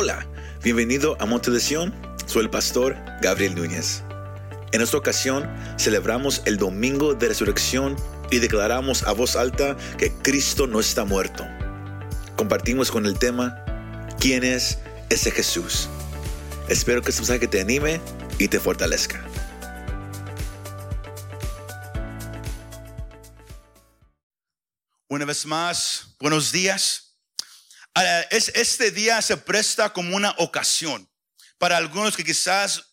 Hola, bienvenido a Monte de Sion. Soy el pastor Gabriel Núñez. En esta ocasión celebramos el Domingo de Resurrección y declaramos a voz alta que Cristo no está muerto. Compartimos con el tema ¿Quién es ese Jesús? Espero que este mensaje te anime y te fortalezca. Una vez más, buenos días. Es- Este día se presta como una ocasión para algunos que quizás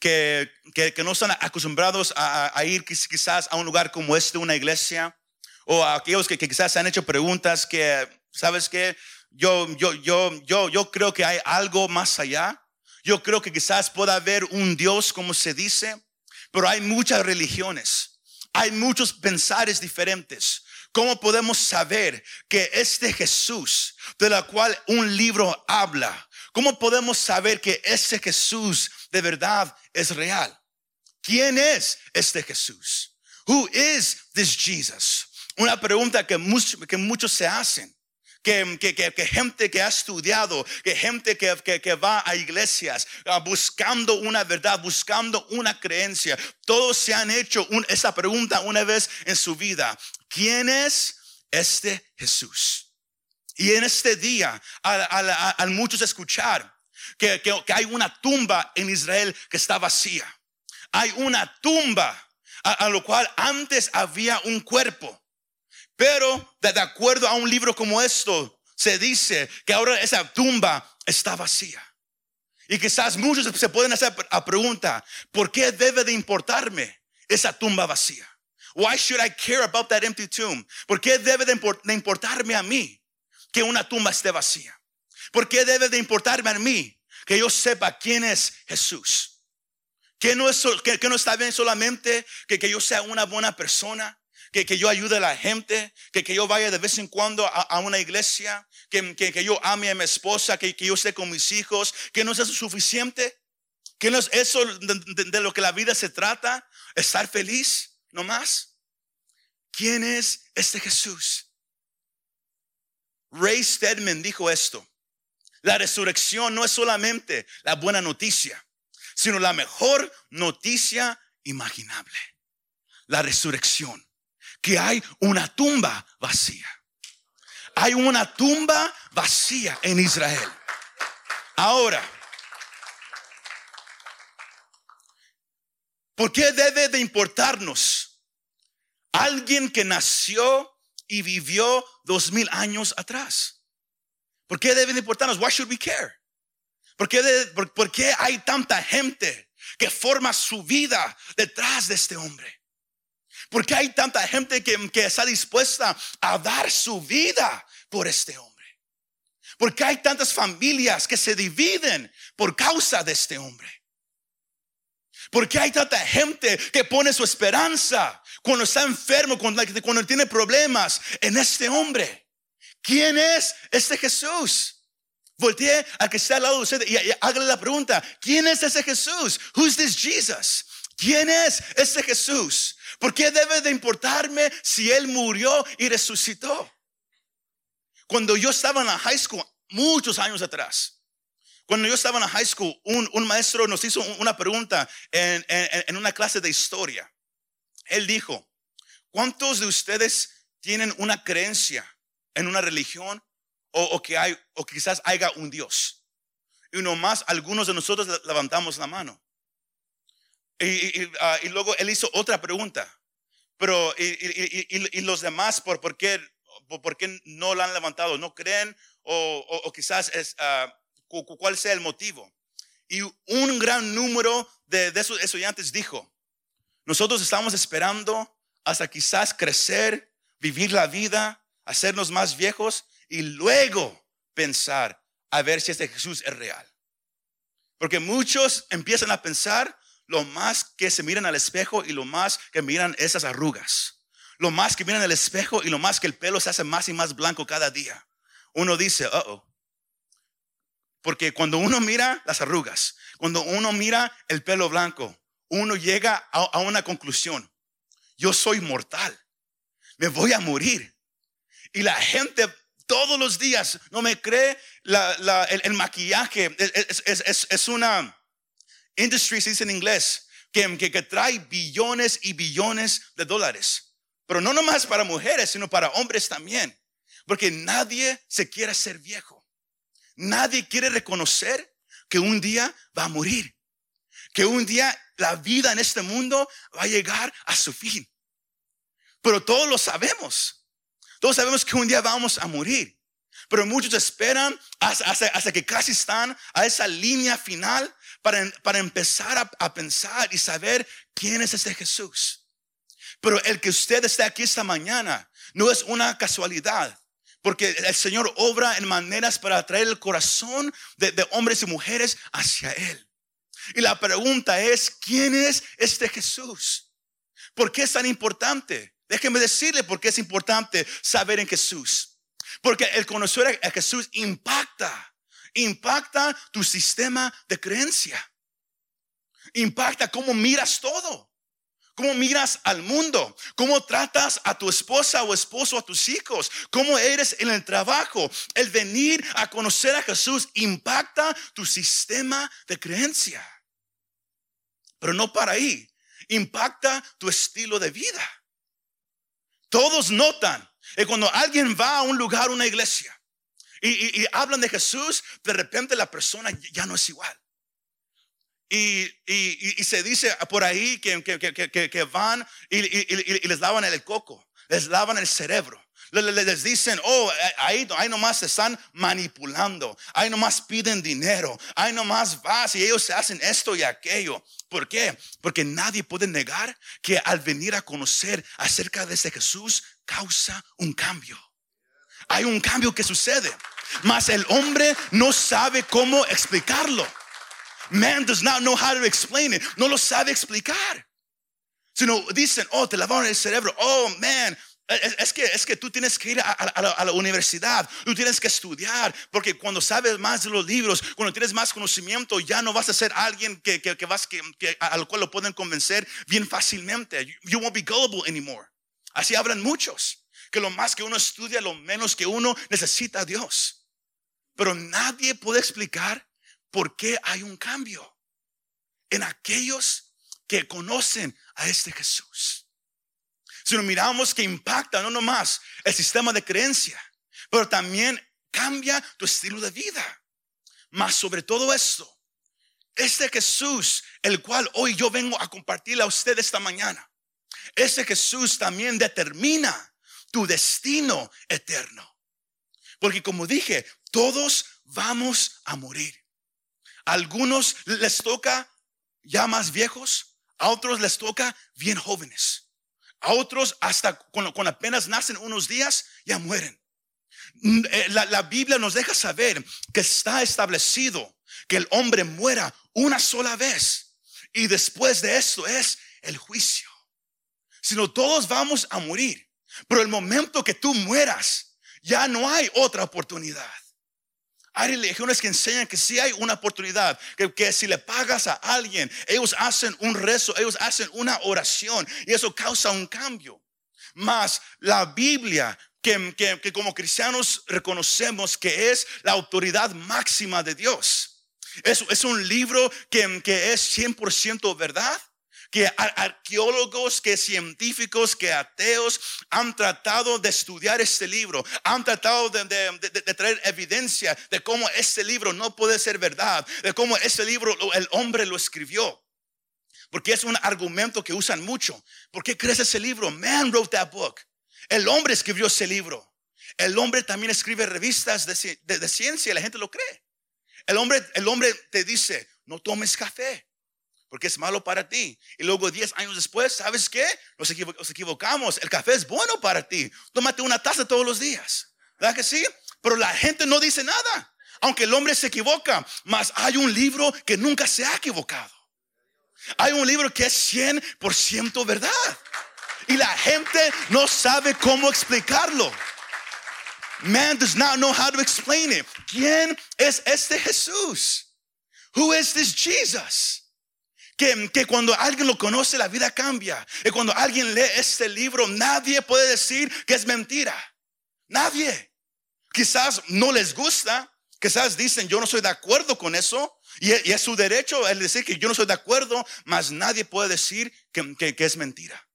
que, que- que no están acostumbrados a, a- ir quiz- quizás a un lugar como este, una iglesia, o a aquellos que, que quizás se han hecho preguntas que, ¿sabes qué? Yo, yo, yo, yo, yo creo que hay algo más allá. Yo creo que quizás pueda haber un Dios, como se dice, pero hay muchas religiones, hay muchos pensares diferentes. ¿Cómo podemos saber que este Jesús, de la cual un libro habla, cómo podemos saber que ese Jesús de verdad es real? ¿Quién es este Jesús? Who is this Jesus? Una pregunta que, much- que muchos se hacen. Que, que- que- gente que ha estudiado, que gente que, que- que va a iglesias ah, buscando una verdad, buscando una creencia. Todos se han hecho un- esa pregunta una vez en su vida. ¿Quién es este Jesús? Y en este día, al, muchos escuchar que, que- que hay una tumba en Israel que está vacía. Hay una tumba a, a lo cual antes había un cuerpo. Pero de, de acuerdo a un libro como esto, se dice que ahora esa tumba está vacía. Y quizás muchos se pueden hacer la pregunta, ¿por qué debe de importarme esa tumba vacía? Why should I care about that empty tomb? ¿Por qué debe de import- de importarme a mí que una tumba esté vacía? ¿Por qué debe de importarme a mí que yo sepa quién es Jesús? Que no, es, que, que no está bien solamente que, que yo sea una buena persona, que, que yo ayude a la gente, que, que yo vaya de vez en cuando a, a una iglesia, que, que, que yo ame a mi esposa, que, que yo esté con mis hijos, que no es eso suficiente, que no es eso de, de- de lo que la vida se trata, estar feliz, no más. ¿Quién es este Jesús? Ray Stedman dijo esto. La resurrección no es solamente la buena noticia, sino la mejor noticia imaginable. La resurrección. Que hay una tumba vacía. Hay una tumba vacía en Israel. Ahora, ¿por qué debe de importarnos alguien que nació y vivió dos mil años atrás? ¿Por qué debe de importarnos? Why should we care? ¿Por qué, de- por- por qué hay tanta gente que forma su vida detrás de este hombre? ¿Por qué hay tanta gente que, que está dispuesta a dar su vida por este hombre? ¿Por qué hay tantas familias que se dividen por causa de este hombre? ¿Por qué hay tanta gente que pone su esperanza cuando está enfermo, cuando, tiene problemas en este hombre? ¿Quién es este Jesús? Voltee al que está al lado de usted y, hágale la pregunta, ¿quién es ese Jesús? Who's this Jesus? ¿Quién es este Jesús? ¿Por qué debe de importarme si él murió y resucitó? Cuando yo estaba en la high school, muchos años atrás, cuando yo estaba en la high school, un, maestro nos hizo un- una pregunta en una clase de historia. Él dijo, ¿cuántos de ustedes tienen una creencia en una religión o, que hay, o quizás haya un Dios? Y nomás algunos de nosotros le- levantamos la mano. Ah, y luego él hizo otra pregunta. Pero, y, los demás, ¿por, por, qué, no la han levantado? ¿No creen? O, o- quizás es, ah, cu- cu- cuál sea el motivo. Y un gran número de, de esos estudiantes dijo, nosotros estamos esperando hasta quizás crecer, vivir la vida, hacernos más viejos y luego pensar a ver si este Jesús es real. Porque muchos empiezan a pensar lo más que se miran al espejo y lo más que miran esas arrugas. Lo más que miran al espejo y lo más que el pelo se hace más y más blanco cada día. Uno dice, uh oh. Porque cuando uno mira las arrugas, cuando uno mira el pelo blanco, uno llega a, una conclusión. Yo soy mortal. Me voy a morir. Y la gente todos los días. No me cree el, maquillaje. Es, una industry, se dice en inglés, que, que, que trae billones y billones de dólares. Pero no nomás para mujeres, sino para hombres también. Porque nadie se quiere ser viejo. Nadie quiere reconocer que un día va a morir. Que un día la vida en este mundo va a llegar a su fin. Pero todos lo sabemos. Todos sabemos que un día vamos a morir. Pero muchos esperan hasta, que casi están a esa línea final para, para empezar a, a pensar y saber quién es este Jesús. Pero el que usted esté aquí esta mañana no es una casualidad. Porque el Señor obra en maneras para atraer el corazón de, hombres y mujeres hacia Él. Y la pregunta es, ¿quién es este Jesús? ¿Por qué es tan importante? Déjeme decirle por qué es importante saber en Jesús. Porque el conocer a Jesús impacta, impacta tu sistema de creencia. Impacta cómo miras todo. ¿Cómo miras al mundo? ¿Cómo tratas a tu esposa o esposo, a tus hijos? ¿Cómo eres en el trabajo? El venir a conocer a Jesús impacta tu sistema de creencia. Pero no para ahí. Impacta tu estilo de vida. Todos notan que cuando alguien va a un lugar, una iglesia, y, hablan de Jesús, de repente la persona ya no es igual. Y, se dice por ahí que, que, van y, les lavan el coco, les lavan el cerebro. Les, dicen, oh, ahí, ahí nomás se están manipulando, ahí nomás piden dinero, ahí nomás vas y ellos se hacen esto y aquello. ¿Por qué? Porque nadie puede negar que al venir a conocer acerca de ese Jesús causa un cambio. Hay un cambio que sucede, mas el hombre no sabe cómo explicarlo. Man does not know how to explain it. No lo sabe explicar. Sino dicen, oh, te lavaron el cerebro. Oh, man, es, que, es que tú tienes que ir a, la, universidad, tú tienes que estudiar, porque cuando sabes más de los libros, cuando tienes más conocimiento, ya no vas a ser alguien que, que, vas, que, al cual lo pueden convencer bien fácilmente. You won't be gullible anymore. Así hablan muchos, que lo más que uno estudia, lo menos que uno necesita a Dios. Pero nadie puede explicar ¿Por qué hay un cambio? En aquellos que conocen a este Jesús. Si nos miramos que impacta no nomás el sistema de creencia, pero también cambia tu estilo de vida. Más sobre todo esto, este Jesús, el cual hoy yo vengo a compartirle a usted esta mañana, ese Jesús también determina tu destino eterno. Porque como dije, todos vamos a morir algunos les toca ya más viejos, a otros les toca bien jóvenes, a otros hasta cuando, apenas nacen unos días ya mueren. Mm, eh, la, la Biblia nos deja saber que está establecido que el hombre muera una sola vez y después de esto es el juicio. Sino todos vamos a morir, pero el momento que tú mueras ya no hay otra oportunidad. Hay religiones que enseñan que si hay una oportunidad, que, si le pagas a alguien, ellos hacen un rezo, ellos hacen una oración y eso causa un cambio. Más la Biblia, que, que, como cristianos reconocemos que es la autoridad máxima de Dios. Es, es un libro que, que es 100% verdad que arqueólogos, que científicos, que ateos han tratado de estudiar este libro, han tratado de, traer evidencia de cómo este libro no puede ser verdad, de cómo este libro el hombre lo escribió. Porque es un argumento que usan mucho. ¿Por qué crees ese libro? Man wrote that book. El hombre escribió ese libro. El hombre también escribe revistas de, de, ciencia la gente lo cree. El hombre, el hombre te dice, no tomes café porque es malo para ti. Y luego 10 años después, ¿sabes qué? Nos, equivocamos. El café es bueno para ti. Tómate una taza todos los días. ¿Verdad que sí? Pero la gente no dice nada. Aunque el hombre se equivoca, mas hay un libro que nunca se ha equivocado. Hay un libro que es 100% verdad. Y la gente no sabe cómo explicarlo. Man does not know how to explain it. ¿Quién es este Jesús? Who is this Jesus? Que, cuando alguien lo conoce la vida cambia. Y cuando alguien lee este libro, nadie puede decir que es mentira. Nadie. Quizás no les gusta, quizás dicen yo no soy de acuerdo con eso. Y, es su derecho el decir que yo no soy de acuerdo, mas nadie puede decir que, que es mentira.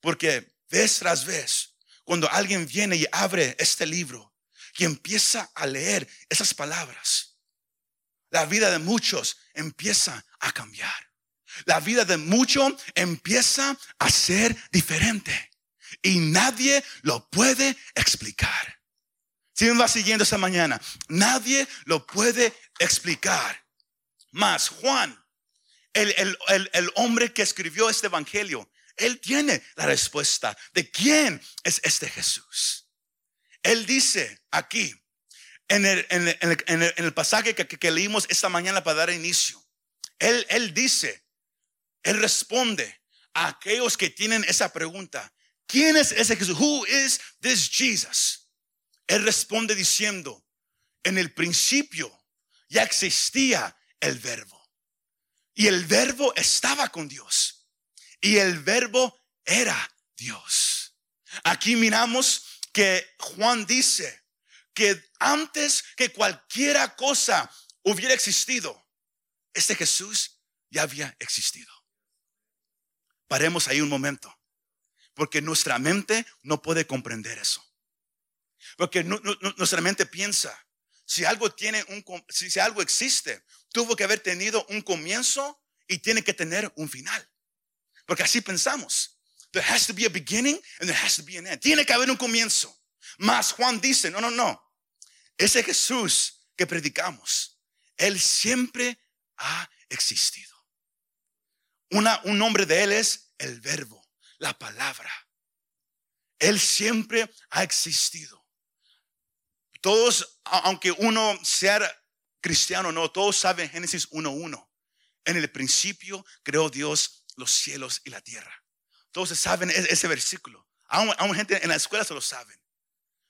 Porque vez tras vez, cuando alguien viene y abre este libro y empieza a leer esas palabras, la vida de muchos empieza a cambiar. La vida de muchos empieza a ser diferente y nadie lo puede explicar. Si me va siguiendo esta mañana, nadie lo puede explicar. Más Juan, el, el, hombre que escribió este evangelio, él tiene la respuesta de quién es este Jesús. Él dice aquí, en el, en el, pasaje que, que, leímos esta mañana para dar inicio, él, él dice, él responde a aquellos que tienen esa pregunta, ¿quién es ese Jesús? Who is this Jesus? Él responde diciendo, en el principio ya existía el verbo. Y el verbo estaba con Dios. Y el verbo era Dios. Aquí miramos que Juan dice que antes que cualquiera cosa hubiera existido, este Jesús ya había existido. Paremos ahí un momento, porque nuestra mente no puede comprender eso. Porque nuestra mente piensa, si algo tiene un, si, algo existe, tuvo que haber tenido un comienzo y tiene que tener un final. Porque así pensamos. There has to be a beginning and there has to be an end. Tiene que haber un comienzo. Mas Juan dice, no, no, no. Ese Jesús que predicamos, Él siempre ha existido. Una, un nombre de Él es el verbo, la palabra. Él siempre ha existido. Todos, aunque uno sea cristiano no, todos saben Génesis 1.1. En el principio creó Dios los cielos y la tierra. Todos saben ese versículo. Aún, gente en la escuela se lo saben.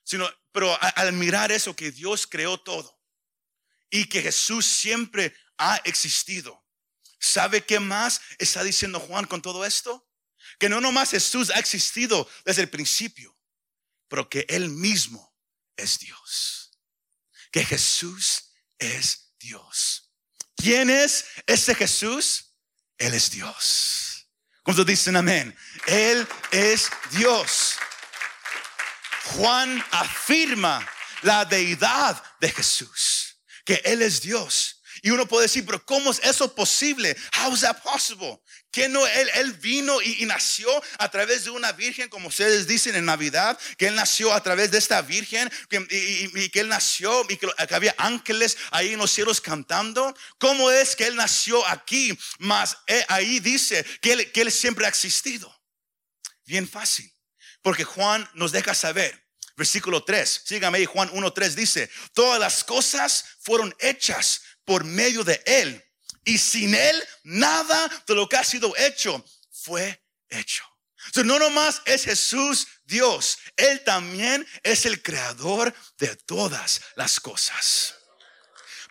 Sino, pero al mirar eso, que Dios creó todo y que Jesús siempre ha existido. ¿Sabe qué más está diciendo Juan con todo esto? Que no nomás Jesús ha existido desde el principio, pero que Él mismo es Dios. Que Jesús es Dios. ¿Quién es ese Jesús? Él es Dios. ¿Cuántos dicen amén? Él es Dios. Juan afirma la deidad de Jesús, que Él es Dios. Y uno puede decir, pero ¿cómo es eso posible? How is that possible? Que no él, vino y, nació a través de una virgen, como ustedes dicen en Navidad, que él nació a través de esta virgen y, que él nació y que, había ángeles ahí en los cielos cantando. ¿Cómo es que él nació aquí? Más eh, ahí dice que él, que él siempre ha existido. Bien fácil, porque Juan nos deja saber. Versículo 3, sígame ahí, Juan 1.3 dice, todas las cosas fueron hechas por medio de Él. Y sin Él, nada de lo que ha sido hecho fue hecho. no nomás es Jesús Dios, Él también es el creador de todas las cosas.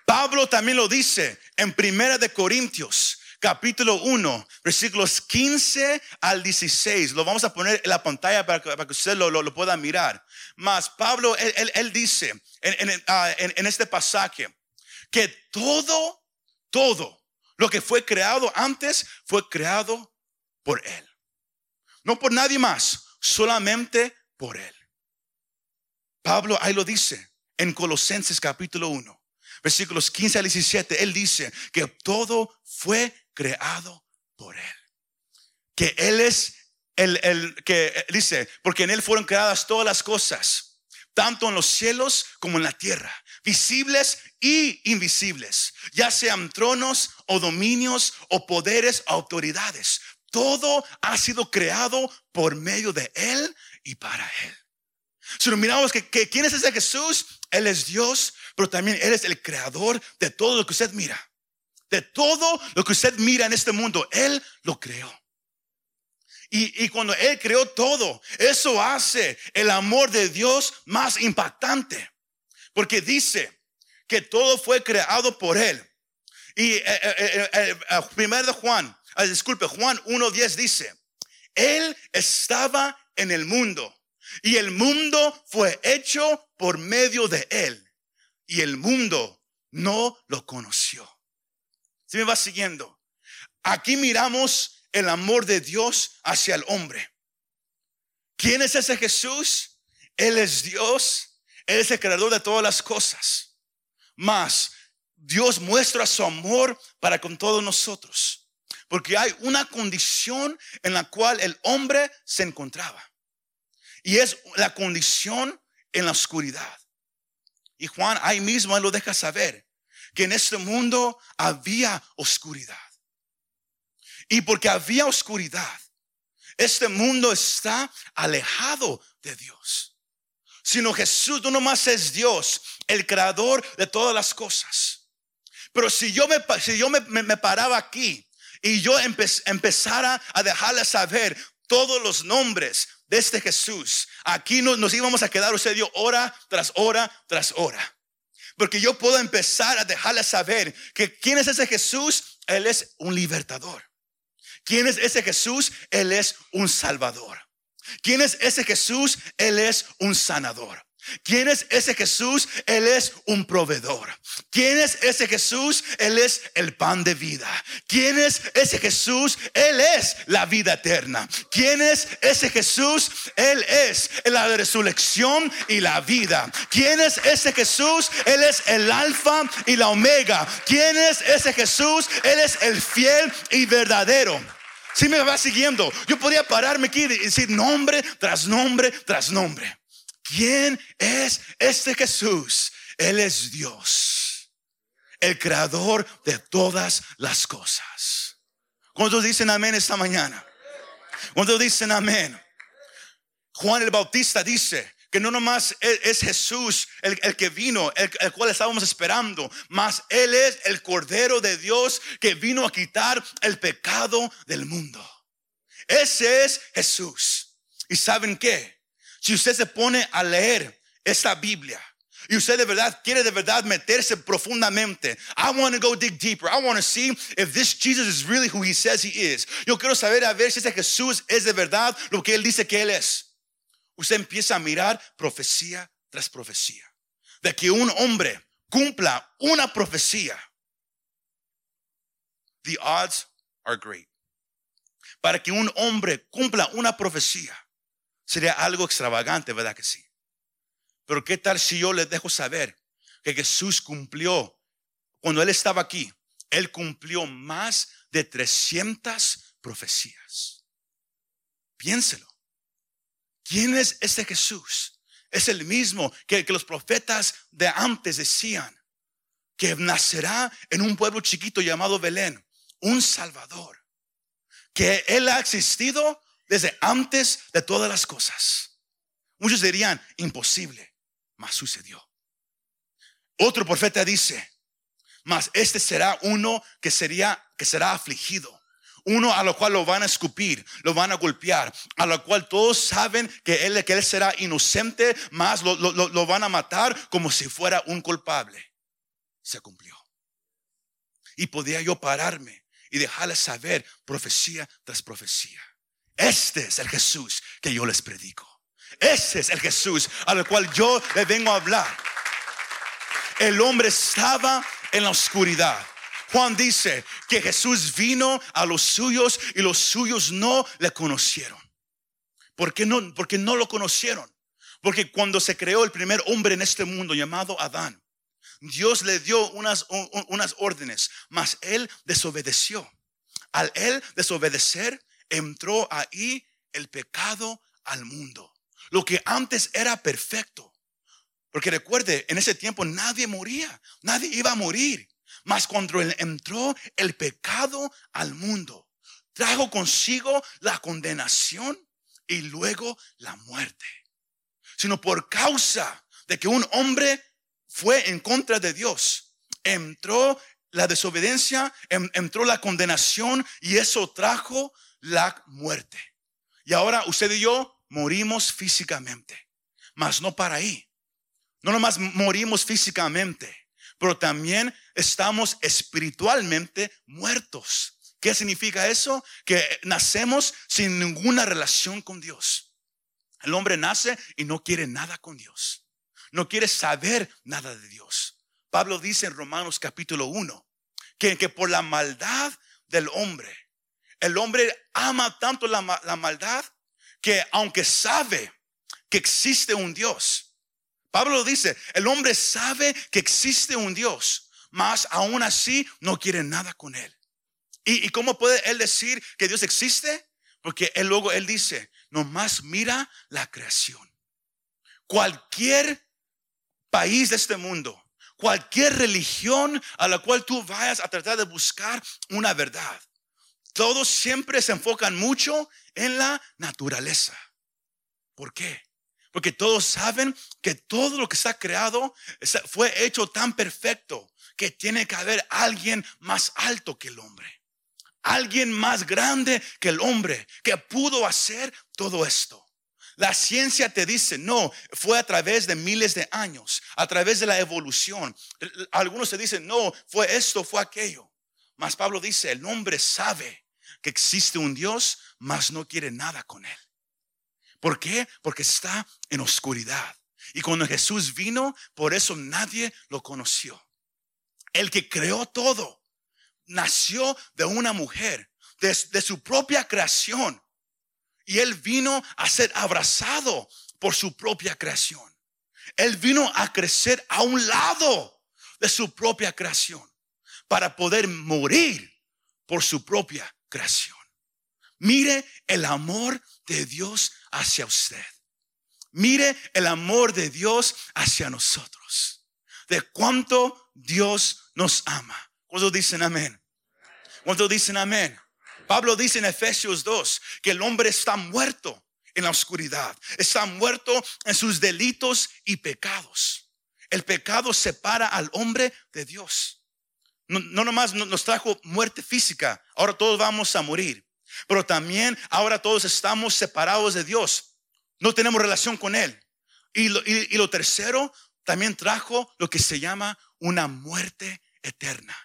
Pablo también lo dice en Primera de Corintios, capítulo 1, versículos 15 al 16. Lo vamos a poner en la pantalla para que, usted lo, lo, pueda mirar. Mas Pablo, él, él, dice en, en, ah, en este pasaje, que todo, todo lo que fue creado antes fue creado por Él. No por nadie más, solamente por Él. Pablo ahí lo dice en Colosenses capítulo 1, versículos 15 al 17. Él dice que todo fue creado por Él. Que Él es el, el que dice, porque en Él fueron creadas todas las cosas, tanto en los cielos como en la tierra visibles y invisibles, ya sean tronos o dominios o poderes, autoridades. Todo ha sido creado por medio de Él y para Él. Si nos miramos que, quién es ese Jesús, Él es Dios, pero también Él es el creador de todo lo que usted mira. De todo lo que usted mira en este mundo, Él lo creó. Y, y, cuando Él creó todo, eso hace el amor de Dios más impactante. Porque dice que todo fue creado por Él. Y eh, eh, eh, primero de Juan, ah, disculpe, Juan 1.10 dice, Él estaba en el mundo y el mundo fue hecho por medio de él y el mundo no lo conoció. Si me va siguiendo? Aquí miramos el amor de Dios hacia el hombre. ¿Quién es ese Jesús? Él es Dios, Él es el creador de todas las cosas. Más, Dios muestra su amor para con todos nosotros. Porque hay una condición en la cual el hombre se encontraba. Y es la condición en la oscuridad. Y Juan ahí mismo lo deja saber que en este mundo había oscuridad. Y porque había oscuridad, este mundo está alejado de Dios. Sino Jesús no nomás es Dios, el creador de todas las cosas. Pero si yo me, si yo me, me, paraba aquí y yo empezara a dejarle saber todos los nombres de este Jesús, aquí nos, nos íbamos a quedar, usted dio hora tras hora tras hora. Porque yo puedo empezar a dejarle saber que quién es ese Jesús, Él es un libertador. ¿Quién es ese Jesús? Él es un salvador. ¿Quién es ese Jesús? Él es un sanador. ¿Quién es ese Jesús? Él es un proveedor. ¿Quién es ese Jesús? Él es el pan de vida. ¿Quién es ese Jesús? Él es la vida eterna. ¿Quién es ese Jesús? Él es la resurrección y la vida. ¿Quién es ese Jesús? Él es el alfa y la omega. ¿Quién es ese Jesús? Él es el fiel y verdadero. Si me va siguiendo, yo podría pararme aquí y decir nombre tras nombre tras nombre. ¿Quién es este Jesús? Él es Dios, el creador de todas las cosas. ¿Cuántos dicen amén esta mañana? ¿Cuántos dicen amén? Juan el Bautista dice que no nomás es, Jesús el, que vino, el, el, cual estábamos esperando, mas Él es el Cordero de Dios que vino a quitar el pecado del mundo. Ese es Jesús. ¿Y saben qué? Si usted se pone a leer esta Biblia y usted de verdad quiere de verdad meterse profundamente, I want to go dig deeper. I want to see if this Jesus is really who he says he is. Yo quiero saber a ver si ese Jesús es de verdad lo que él dice que él es. Usted empieza a mirar profecía tras profecía de que un hombre cumpla una profecía. The odds are great. Para que un hombre cumpla una profecía Sería algo extravagante, ¿verdad que sí? Pero ¿qué tal si yo les dejo saber que Jesús cumplió, cuando Él estaba aquí, Él cumplió más de 300 profecías? Piénselo. ¿Quién es este Jesús? Es el mismo que, que los profetas de antes decían, que nacerá en un pueblo chiquito llamado Belén, un Salvador, que Él ha existido desde antes de todas las cosas. Muchos dirían, imposible, mas sucedió. Otro profeta dice, mas este será uno que sería que será afligido. Uno a lo cual lo van a escupir, lo van a golpear, a lo cual todos saben que él, que él será inocente, más lo, van a matar como si fuera un culpable. Se cumplió. Y podía yo pararme y dejarle saber profecía tras profecía. Este es el Jesús que yo les predico. Este es el Jesús al cual yo le vengo a hablar. El hombre estaba en la oscuridad. Juan dice que Jesús vino a los suyos y los suyos no le conocieron. ¿Por qué no? Porque no lo conocieron. Porque cuando se creó el primer hombre en este mundo llamado Adán, Dios le dio unas, unas órdenes, mas él desobedeció. Al él desobedecer, entró ahí el pecado al mundo. Lo que antes era perfecto. Porque recuerde, en ese tiempo nadie moría, nadie iba a morir. Mas cuando entró el pecado al mundo, trajo consigo la condenación y luego la muerte. Sino por causa de que un hombre fue en contra de Dios, entró la desobediencia, entró la condenación y eso trajo la muerte. Y ahora usted y yo morimos físicamente, mas no para ahí. No nomás morimos físicamente, pero también estamos espiritualmente muertos. ¿Qué significa eso? Que nacemos sin ninguna relación con Dios. El hombre nace y no quiere nada con Dios. no quiere saber nada de Dios. Pablo dice en Romanos capítulo 1 que, por la maldad del hombre, el hombre ama tanto la maldad que aunque sabe que existe un Dios, Pablo dice, el hombre sabe que existe un Dios, mas aún así no quiere nada con él. ¿Y, ¿Y, cómo puede él decir que Dios existe? Porque él luego él dice, nomás mira la creación. Cualquier país de este mundo, cualquier religión a la cual tú vayas a tratar de buscar una verdad, todos siempre se enfocan mucho en la naturaleza. ¿Por qué? Porque todos saben que todo lo que está creado fue hecho tan perfecto que tiene que haber alguien más alto que el hombre. Alguien más grande que el hombre que pudo hacer todo esto. La ciencia te dice, no, fue a través de miles de años, a través de la evolución. Algunos te dicen, no, fue esto, fue aquello. Mas Pablo dice, el hombre sabe que existe un Dios, mas no quiere nada con él. ¿Por qué? Porque está en oscuridad. Y cuando Jesús vino, por eso nadie lo conoció. El que creó todo nació de una mujer, de, su propia creación y él vino a ser abrazado por su propia creación. Él vino a crecer a un lado de su propia creación para poder morir por su propia creación. Mire el amor de Dios hacia usted. Mire el amor de Dios hacia nosotros. De cuánto Dios nos ama. ¿Cuántos dicen amén? ¿Cuántos dicen amén? Pablo dice en Efesios 2 que el hombre está muerto en la oscuridad, está muerto en sus delitos y pecados. El pecado separa al hombre de Dios. No, nomás nos trajo muerte física, ahora todos vamos a morir, pero también ahora todos estamos separados de Dios, no tenemos relación con Él. Y lo, y lo tercero, también trajo lo que se llama una muerte eterna.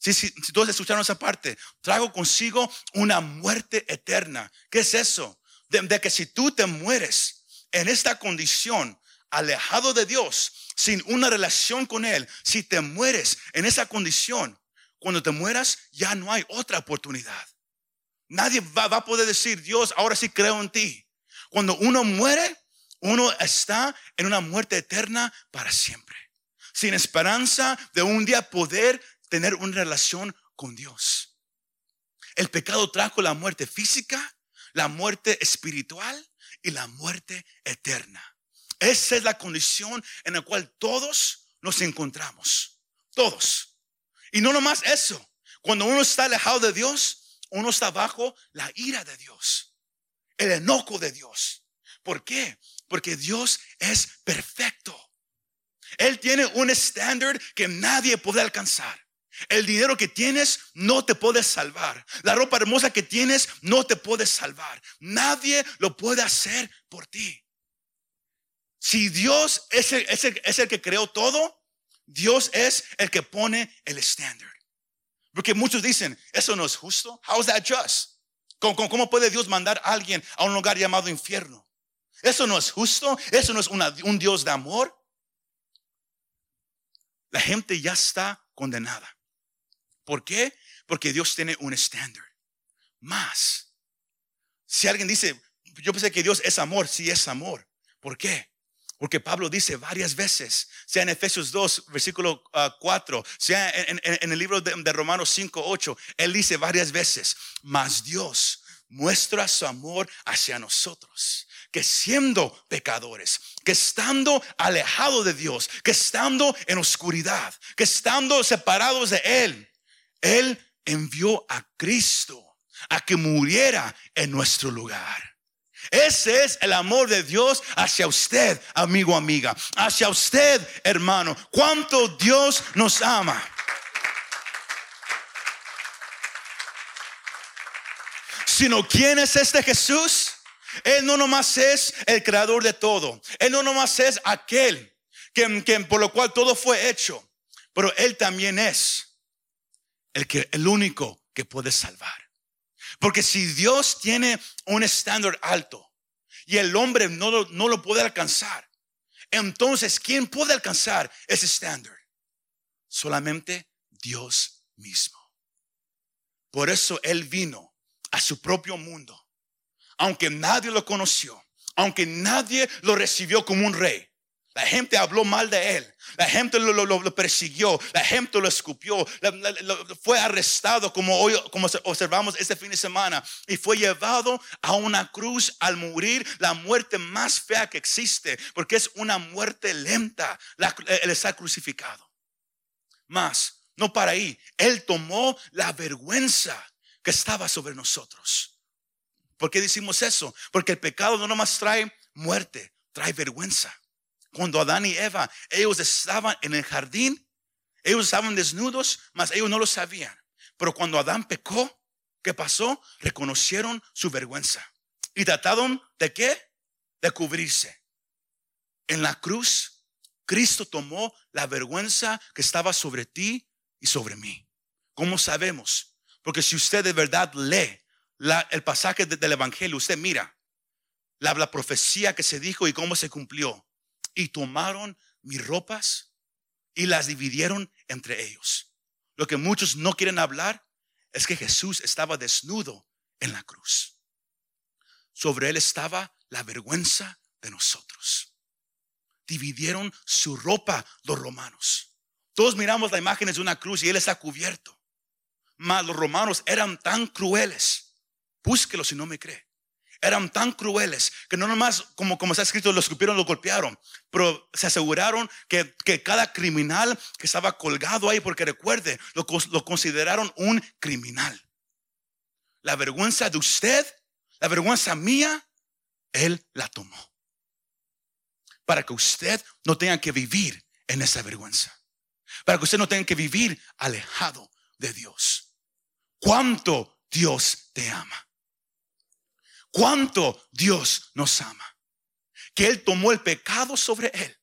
Si, si, si todos escucharon esa parte, trago consigo una muerte eterna. ¿Qué es eso? De, que si tú te mueres en esta condición, alejado de Dios, sin una relación con Él, si te mueres en esa condición, cuando te mueras ya no hay otra oportunidad. Nadie va, a poder decir, Dios, ahora sí creo en ti. Cuando uno muere, uno está en una muerte eterna para siempre. Sin esperanza de un día poder tener una relación con Dios. El pecado trajo la muerte física, la muerte espiritual y la muerte eterna. Esa es la condición en la cual todos nos encontramos. Todos. Y no nomás eso. Cuando uno está alejado de Dios, uno está bajo la ira de Dios. El enojo de Dios. ¿Por qué? Porque Dios es perfecto. Él tiene un estándar que nadie puede alcanzar. El dinero que tienes no te puede salvar. La ropa hermosa que tienes no te puede salvar. Nadie lo puede hacer por ti. Si Dios es el, es el, que creó todo, Dios es el que pone el estándar. Porque muchos dicen, eso no es justo. How is that just? ¿Cómo, cómo puede Dios mandar a alguien a un lugar llamado infierno? Eso no es justo. Eso no es un Dios de amor. La gente ya está condenada. ¿Por qué? Porque Dios tiene un estándar. Más. Si alguien dice, yo pensé que Dios es amor, sí es amor. ¿Por qué? Porque Pablo dice varias veces, sea en Efesios 2, versículo 4, ah, sea en, el libro de, de Romanos 5, 8, él dice varias veces, mas Dios muestra su amor hacia nosotros que siendo pecadores, que estando alejados de Dios, que estando en oscuridad, que estando separados de Él, él envió a Cristo a que muriera en nuestro lugar. Ese es el amor de Dios hacia usted, amigo, amiga, hacia usted, hermano. Cuánto Dios nos ama. Sino, ¿quién es este Jesús? Él no nomás es el creador de todo. Él no nomás es aquel que, por lo cual todo fue hecho. Pero Él también es el, que, el único que puede salvar. Porque si Dios tiene un estándar alto y el hombre no lo, no lo puede alcanzar, Entonces, ¿quién puede alcanzar ese estándar? Solamente Dios mismo. Por eso Él vino a su propio mundo, aunque nadie lo conoció, aunque nadie lo recibió como un rey. La gente habló mal de él. La gente lo, persiguió. La gente lo escupió. fue arrestado como hoy, como observamos este fin de semana. Y fue llevado a una cruz al morir. La muerte más fea que existe. Porque es una muerte lenta. él está crucificado. Más, no para ahí. Él tomó la vergüenza que estaba sobre nosotros. ¿Por qué decimos eso? Porque el pecado no nomás trae muerte, trae vergüenza. Cuando Adán y Eva, ellos estaban en el jardín, ellos estaban desnudos, mas ellos no lo sabían. Pero cuando Adán pecó, ¿qué pasó? Reconocieron su vergüenza. ¿Y trataron de qué? De cubrirse. En la cruz, Cristo tomó la vergüenza que estaba sobre ti y sobre mí. ¿Cómo sabemos? Porque si usted de verdad lee el pasaje del Evangelio, usted mira la, la profecía que se dijo y cómo se cumplió y tomaron mis ropas y las dividieron entre ellos. Lo que muchos no quieren hablar es que Jesús estaba desnudo en la cruz. Sobre él estaba la vergüenza de nosotros. Dividieron su ropa los romanos. Todos miramos la imagen de una cruz y él está cubierto. Mas los romanos eran tan crueles. Búsquelo si no me cree eran tan crueles que no nomás, como, como está escrito, lo escupieron, lo golpearon, pero se aseguraron que, cada criminal que estaba colgado ahí, porque recuerde, lo, lo consideraron un criminal. La vergüenza de usted, la vergüenza mía, Él la tomó. Para que usted no tenga que vivir en esa vergüenza. Para que usted no tenga que vivir alejado de Dios. ¿Cuánto Dios te ama? Cuánto Dios nos ama. Que Él tomó el pecado sobre Él.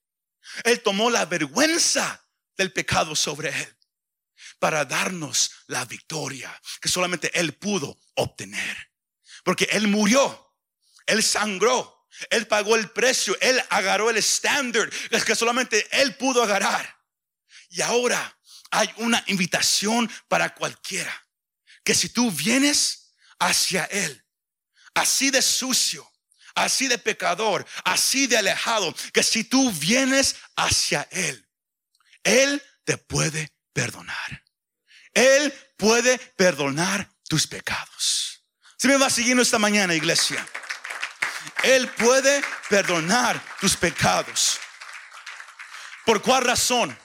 Él tomó la vergüenza del pecado sobre Él para darnos la victoria que solamente Él pudo obtener. Porque Él murió, Él sangró, Él pagó el precio, Él agarró el estándar que solamente Él pudo agarrar. Y ahora hay una invitación para cualquiera, que si tú vienes hacia Él, así de sucio, así de pecador, así de alejado, que si tú vienes hacia Él, Él te puede perdonar. Él puede perdonar tus pecados. Si me va siguiendo esta mañana, iglesia, Él puede perdonar tus pecados. ¿Por cuál razón?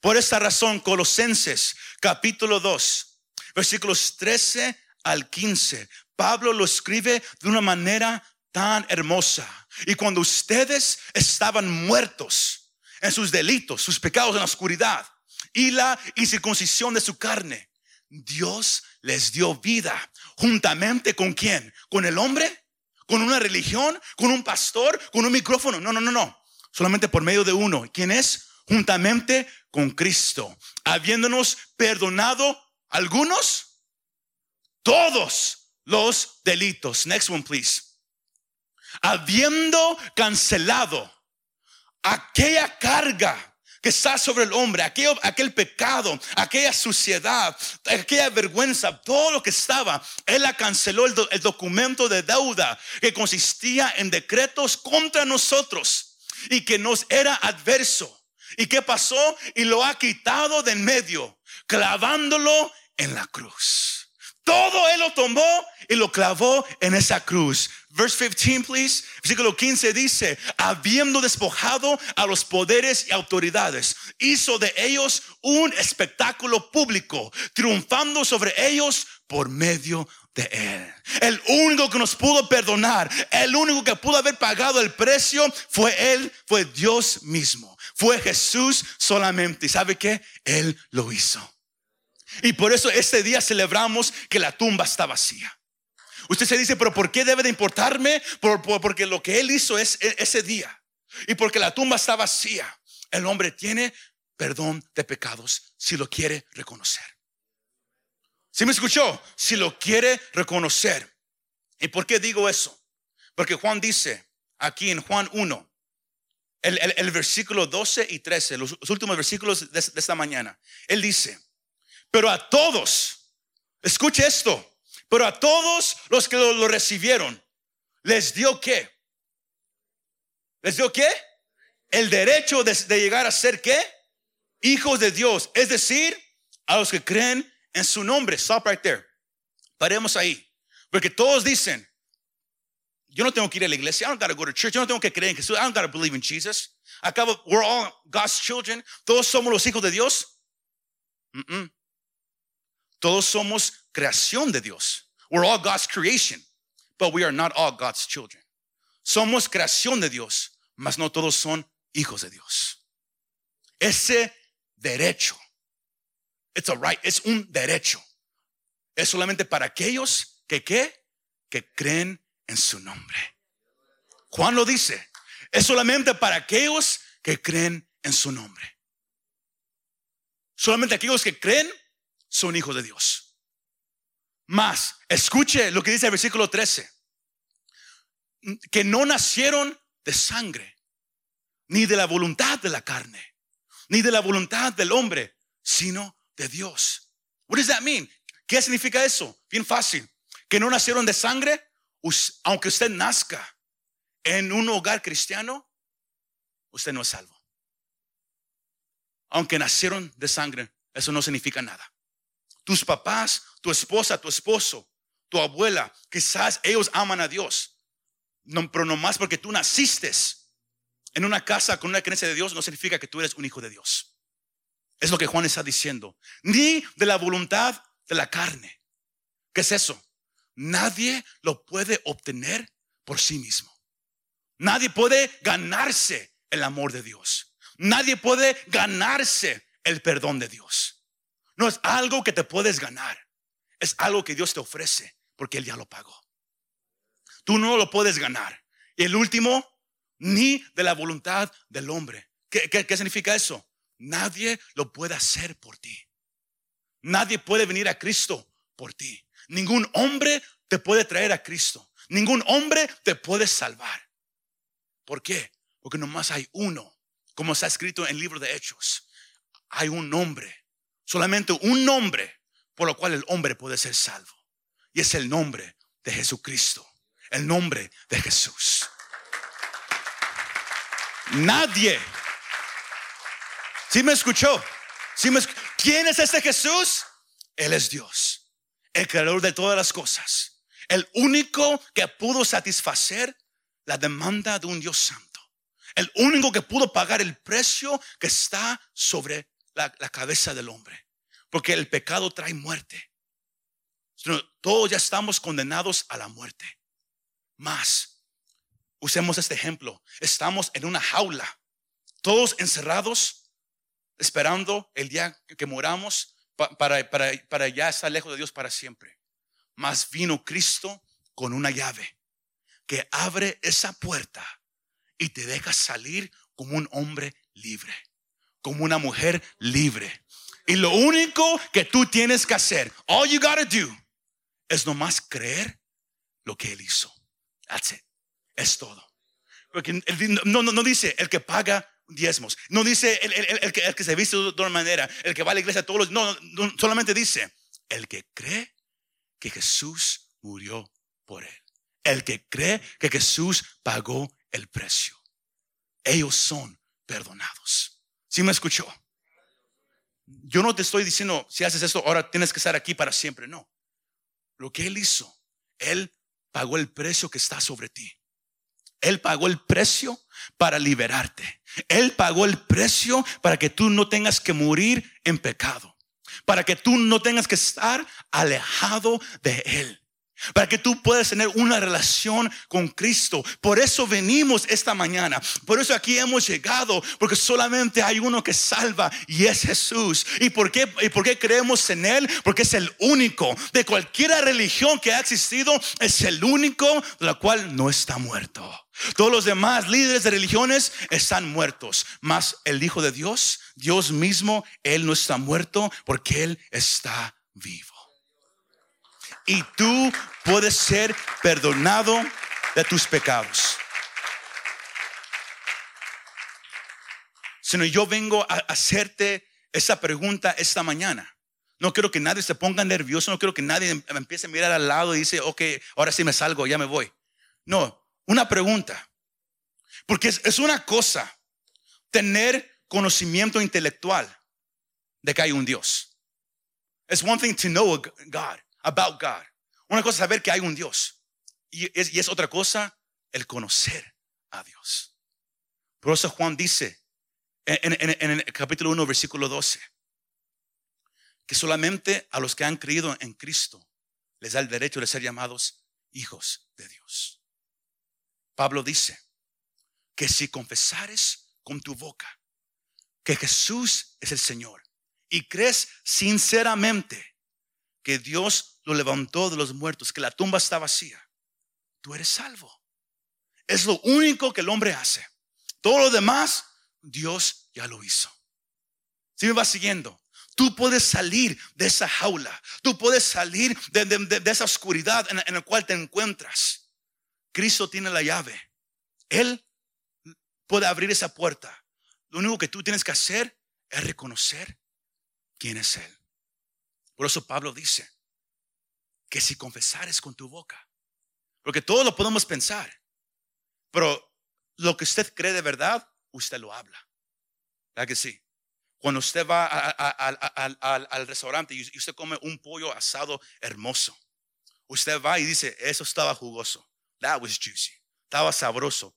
Por esta razón, Colosenses capítulo 2, versículos 13 al 15. Pablo lo escribe de una manera tan hermosa. Y cuando ustedes estaban muertos en sus delitos, sus pecados en la oscuridad y la incircuncisión de su carne, Dios les dio vida juntamente con quién? ¿Con el hombre? ¿Con una religión? ¿Con un pastor? ¿Con un micrófono? No, no, no, no. Solamente por medio de uno. ¿Quién es? Juntamente con Cristo. Habiéndonos perdonado algunos, todos los delitos. Next one, please. Habiendo cancelado aquella carga que está sobre el hombre, aquel, aquel pecado, aquella suciedad, aquella vergüenza, todo lo que estaba, Él canceló el, el documento de deuda que consistía en decretos contra nosotros y que nos era adverso. ¿Y qué pasó? Y lo ha quitado de en medio, clavándolo en la cruz. Todo Él lo tomó y lo clavó en esa cruz. Verse 15, please. Versículo 15 dice, habiendo despojado a los poderes y autoridades, hizo de ellos un espectáculo público, triunfando sobre ellos por medio de Él. El único que nos pudo perdonar, el único que pudo haber pagado el precio fue Él, fue Dios mismo. Fue Jesús solamente. ¿Y sabe qué? Él lo hizo. Y por eso este día celebramos que la tumba está vacía. Usted se dice, pero ¿por qué debe de importarme? porque lo que él hizo es e, ese día. Y porque la tumba está vacía. El hombre tiene perdón de pecados si lo quiere reconocer. ¿Sí me escuchó? Si lo quiere reconocer. ¿Y por qué digo eso? Porque Juan dice aquí en Juan 1, el, el- versículo 12 y 13, los, últimos versículos de esta mañana. Él dice, pero a todos, escuche esto, pero a todos los que lo, recibieron, les dio qué? ¿Les dio qué? El derecho de, de llegar a ser qué? Hijos de Dios, es decir, a los que creen en su nombre. Stop right there. Paremos ahí. Porque todos dicen, yo no tengo que ir a la iglesia. I don't gotta go to church. Yo no tengo que creer en Jesús. I don't gotta believe in Jesus. Acabo, we're all God's children. Todos somos los hijos de Dios. Mm-mm. Todos somos creación de Dios. We're all God's creation, but we are not all God's children. Somos creación de Dios, mas no todos son hijos de Dios. Ese derecho, it's a right, es un derecho. Es solamente para aquellos que qué, que creen en su nombre. Juan lo dice, es solamente para aquellos que creen en su nombre. Solamente aquellos que creen son hijos de Dios. Más, escuche lo que dice el versículo 13. Que no nacieron de sangre, ni de la voluntad de la carne, ni de la voluntad del hombre, sino de Dios. What does that mean? ¿Qué significa eso? Bien fácil. Que no nacieron de sangre, aunque usted nazca en un hogar cristiano, usted no es salvo. Aunque nacieron de sangre, eso no significa nada. Tus papás, tu esposa, tu esposo, tu abuela, quizás ellos aman a Dios. No, pero nomás porque tú naciste en una casa con una creencia de Dios no significa que tú eres un hijo de Dios. Es lo que Juan está diciendo. Ni de la voluntad de la carne. ¿Qué es eso? Nadie lo puede obtener por sí mismo. Nadie puede ganarse el amor de Dios. Nadie puede ganarse el perdón de Dios. No es algo que te puedes ganar. Es algo que Dios te ofrece porque Él ya lo pagó. Tú no lo puedes ganar. Y el último, ni de la voluntad del hombre. ¿Qué, qué- qué significa eso? Nadie lo puede hacer por ti. Nadie puede venir a Cristo por ti. Ningún hombre te puede traer a Cristo. Ningún hombre te puede salvar. ¿Por qué? Porque nomás hay uno, como está escrito en el libro de Hechos. Hay un nombre, solamente un nombre por lo cual el hombre puede ser salvo. Y es el nombre de Jesucristo, el nombre de Jesús. Nadie. ¿Sí me escuchó? ¿Sí me escu- ¿Quién es este Jesús? Él es Dios, el creador de todas las cosas, el único que pudo satisfacer la demanda de un Dios santo, el único que pudo pagar el precio que está sobre la, cabeza del hombre, porque el pecado trae muerte. Todos ya estamos condenados a la muerte. Más, usemos este ejemplo. Estamos en una jaula, todos encerrados, esperando el día que, moramos pa- para, para, para ya estar lejos de Dios para siempre. Mas vino Cristo con una llave que abre esa puerta y te deja salir como un hombre libre, como una mujer libre. Y lo único que tú tienes que hacer, all you gotta do, es nomás creer lo que Él hizo. That's it. Es todo. Porque no, no, no dice el que paga diezmos. No dice el, el- el- que, se viste de otra manera. El que va a la iglesia todos los. No, solamente dice el que cree que Jesús murió por él. El que cree que Jesús pagó el precio. Ellos son perdonados. ¿Sí me escuchó? Yo no te estoy diciendo, si haces esto, ahora tienes que estar aquí para siempre. No. Lo que Él hizo, Él pagó el precio que está sobre ti. Él pagó el precio para liberarte. Él pagó el precio para que tú no tengas que morir en pecado. Para que tú no tengas que estar alejado de Él. Para que tú puedas tener una relación con Cristo. Por eso venimos esta mañana. Por eso aquí hemos llegado. Porque solamente hay uno que salva y es Jesús. ¿Y por qué, y por qué creemos en Él? Porque es el único de cualquier religión que ha existido. Es el único de la cual no está muerto. Todos los demás líderes de religiones están muertos. Mas el Hijo de Dios, Dios mismo, Él no está muerto porque Él está vivo y tú puedes ser perdonado de tus pecados. Sino yo vengo a hacerte esa pregunta esta mañana. No quiero que nadie se ponga nervioso, no quiero que nadie em- empiece a mirar al lado y dice, ok, ahora sí me salgo, ya me voy. No, una pregunta. Porque es, una cosa tener conocimiento intelectual de que hay un Dios. It's one thing to know God, about God. Una cosa es saber que hay un Dios. Y es, otra cosa el conocer a Dios. Por eso Juan dice en, en- en el capítulo 1, versículo 12, que solamente a los que han creído en Cristo les da el derecho de ser llamados hijos de Dios. Pablo dice que si confesares con tu boca que Jesús es el Señor y crees sinceramente que Dios lo levantó de los muertos, que la tumba está vacía, tú eres salvo. Es lo único que el hombre hace. Todo lo demás, Dios ya lo hizo. Si me vas siguiendo, tú puedes salir de esa jaula, tú puedes salir de esa oscuridad en, en la cual te encuentras. Cristo tiene la llave. Él puede abrir esa puerta. Lo único que tú tienes que hacer es reconocer quién es Él. Por eso Pablo dice que si confesares con tu boca, porque todo lo podemos pensar, pero lo que usted cree de verdad, usted lo habla. ¿Verdad que sí? Cuando usted va al- restaurante y usted come un pollo asado hermoso, usted va y dice, eso estaba jugoso. That was juicy. Estaba sabroso.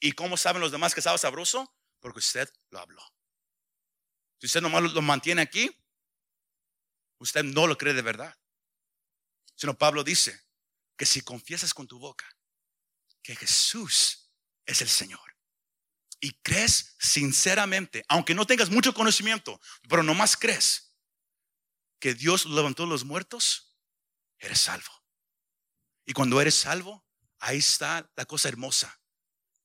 ¿Y cómo saben los demás que estaba sabroso? Porque usted lo habló. Si usted nomás lo mantiene aquí, usted no lo cree de verdad. Sino Pablo dice que si confiesas con tu boca que Jesús es el Señor y crees sinceramente, aunque no tengas mucho conocimiento, pero nomás crees que Dios levantó los muertos, eres salvo. Y cuando eres salvo, ahí está la cosa hermosa.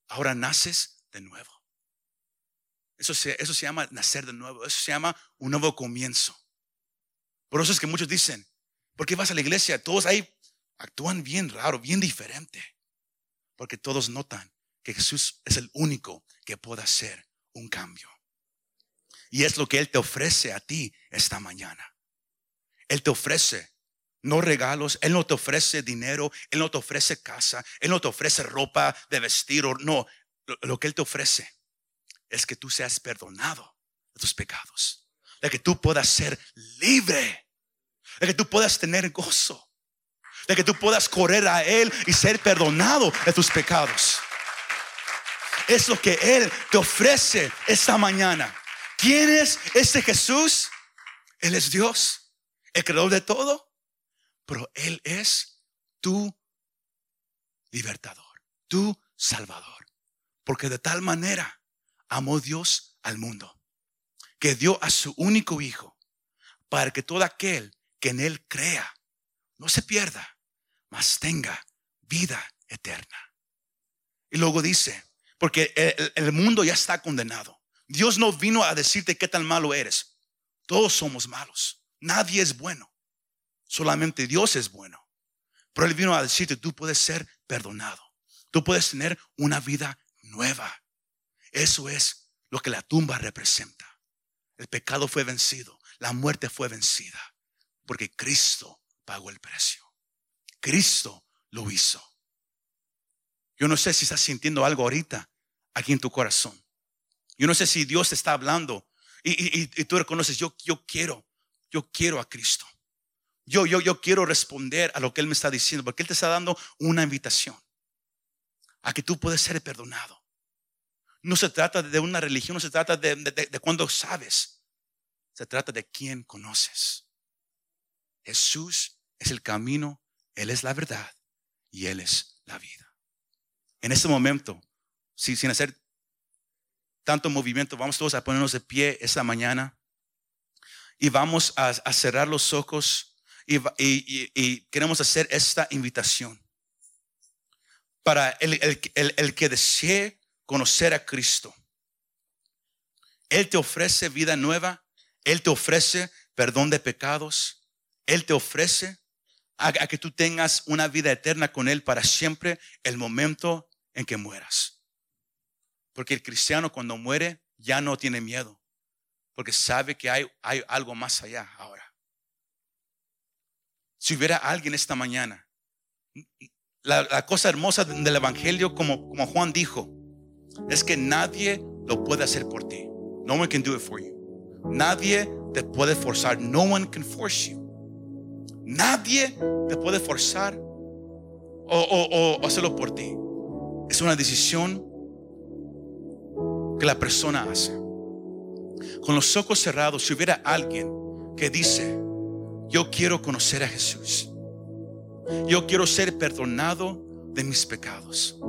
Ahora naces de nuevo. Eso se, eso se llama nacer de nuevo. Eso se llama un nuevo comienzo. Por eso es que muchos dicen, ¿por qué vas a la iglesia? Todos ahí actúan bien raro, bien diferente. Porque todos notan que Jesús es el único que puede hacer un cambio. Y es lo que Él te ofrece a ti esta mañana. Él te ofrece no regalos, Él no te ofrece dinero, Él no te ofrece casa, Él no te ofrece ropa de vestir, o no. Lo, lo que Él te ofrece es que tú seas perdonado de tus pecados, de que tú puedas ser libre, de que tú puedas tener gozo, de que tú puedas correr a Él y ser perdonado de tus pecados. Es lo que Él te ofrece esta mañana. ¿Quién es este Jesús? Él es Dios, el creador de todo pero Él es tu libertador, tu salvador. Porque de tal manera amó Dios al mundo, que dio a su único Hijo, para que todo aquel que en Él crea no se pierda, mas tenga vida eterna. Y luego dice, porque el, mundo ya está condenado. Dios no vino a decirte qué tan malo eres. Todos somos malos. Nadie es bueno. Solamente Dios es bueno. Pero Él vino a decirte, tú puedes ser perdonado. Tú puedes tener una vida nueva. Eso es lo que la tumba representa. El pecado fue vencido. La muerte fue vencida. Porque Cristo pagó el precio. Cristo lo hizo. Yo no sé si estás sintiendo algo ahorita aquí en tu corazón. Yo no sé si Dios te está hablando y, y- y- y tú reconoces, yo, yo quiero, yo quiero a Cristo. Yo, yo, yo quiero responder a lo que Él me está diciendo, porque Él te está dando una invitación a que tú puedes ser perdonado. No se trata de una religión, no se trata de, de, cuando sabes, se trata de quién conoces. Jesús es el camino, Él es la verdad y Él es la vida. En este momento, si- sin hacer tanto movimiento, vamos todos a ponernos de pie esta mañana y vamos a, cerrar los ojos y, queremos hacer esta invitación para el- el que desee conocer a Cristo. Él te ofrece vida nueva, Él te ofrece perdón de pecados, Él te ofrece a, que tú tengas una vida eterna con Él para siempre el momento en que mueras. Porque el cristiano cuando muere ya no tiene miedo, porque sabe que hay, hay algo más allá ahora. Si hubiera alguien esta mañana, la, cosa hermosa del Evangelio, como, como Juan dijo, es que nadie lo puede hacer por ti. No one can do it for you. Nadie te puede forzar. No one can force you. Nadie te puede forzar o, hacerlo por ti. Es una decisión que la persona hace. Con los ojos cerrados, si hubiera alguien que dice, yo quiero conocer a Jesús. Yo quiero ser perdonado de mis pecados.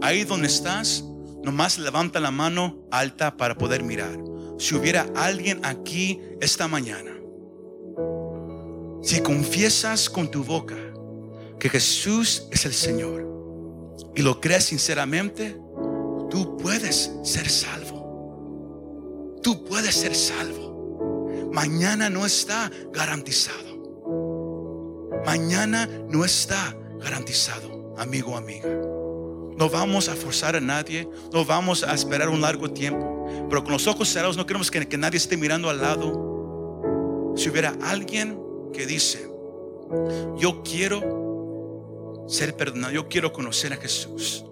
Ahí donde estás, nomás levanta la mano alta para poder mirar. Si hubiera alguien aquí esta mañana si confiesas con tu boca que Jesús es el Señor y lo crees sinceramente, tú puedes ser salvo. Tú puedes ser salvo. Mañana no está garantizado. Mañana no está garantizado, amigo, amiga. No vamos a forzar a nadie, no vamos a esperar un largo tiempo, pero con los ojos cerrados no queremos que, nadie esté mirando al lado. Si hubiera alguien que dice, yo quiero ser perdonado, yo quiero conocer a Jesús.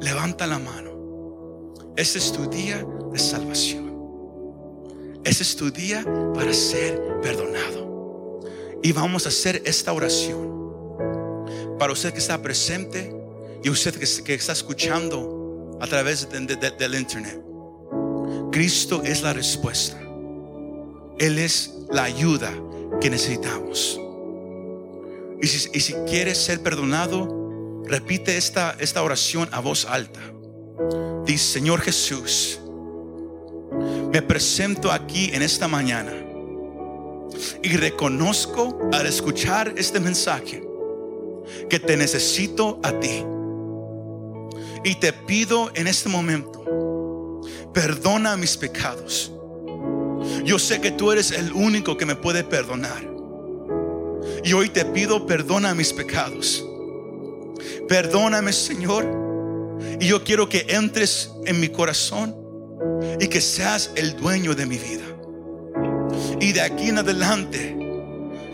Levanta la mano. Ese es tu día de salvación. Ese es tu día para ser perdonado. Y vamos a hacer esta oración. Para usted que está presente y usted que, está escuchando a través del internet. Cristo es la respuesta. Él es la ayuda que necesitamos. Y si, quieres ser perdonado, repite esta, esta oración a voz alta. Dice, Señor Jesús, me presento aquí en esta mañana y reconozco al escuchar este mensaje que te necesito a ti. Y te pido en este momento, perdona mis pecados yo sé que tú eres el único que me puede perdonar. Y hoy te pido perdona mis pecados. Perdóname, Señor. Y yo quiero que entres en mi corazón y que seas el dueño de mi vida. Y de aquí en adelante,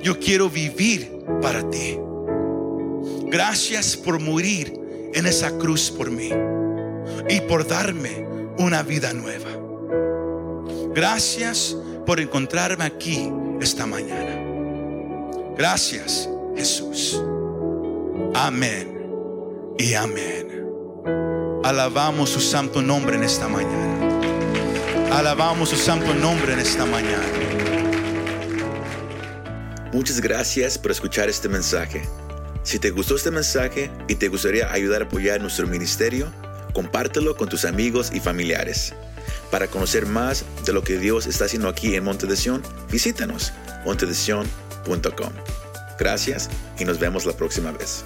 yo quiero vivir para ti. Gracias por morir en esa cruz por mí y por darme una vida nueva. Gracias por encontrarme aquí esta mañana. Gracias, Jesús. Amén y amén. Alabamos su santo nombre en esta mañana. Alabamos su santo nombre en esta mañana. Muchas gracias por escuchar este mensaje. Si te gustó este mensaje y te gustaría ayudar a apoyar nuestro ministerio, compártelo con tus amigos y familiares. Para conocer más de lo que Dios está haciendo aquí en Monte de visítanos montedesion.com. Gracias y nos vemos la próxima vez.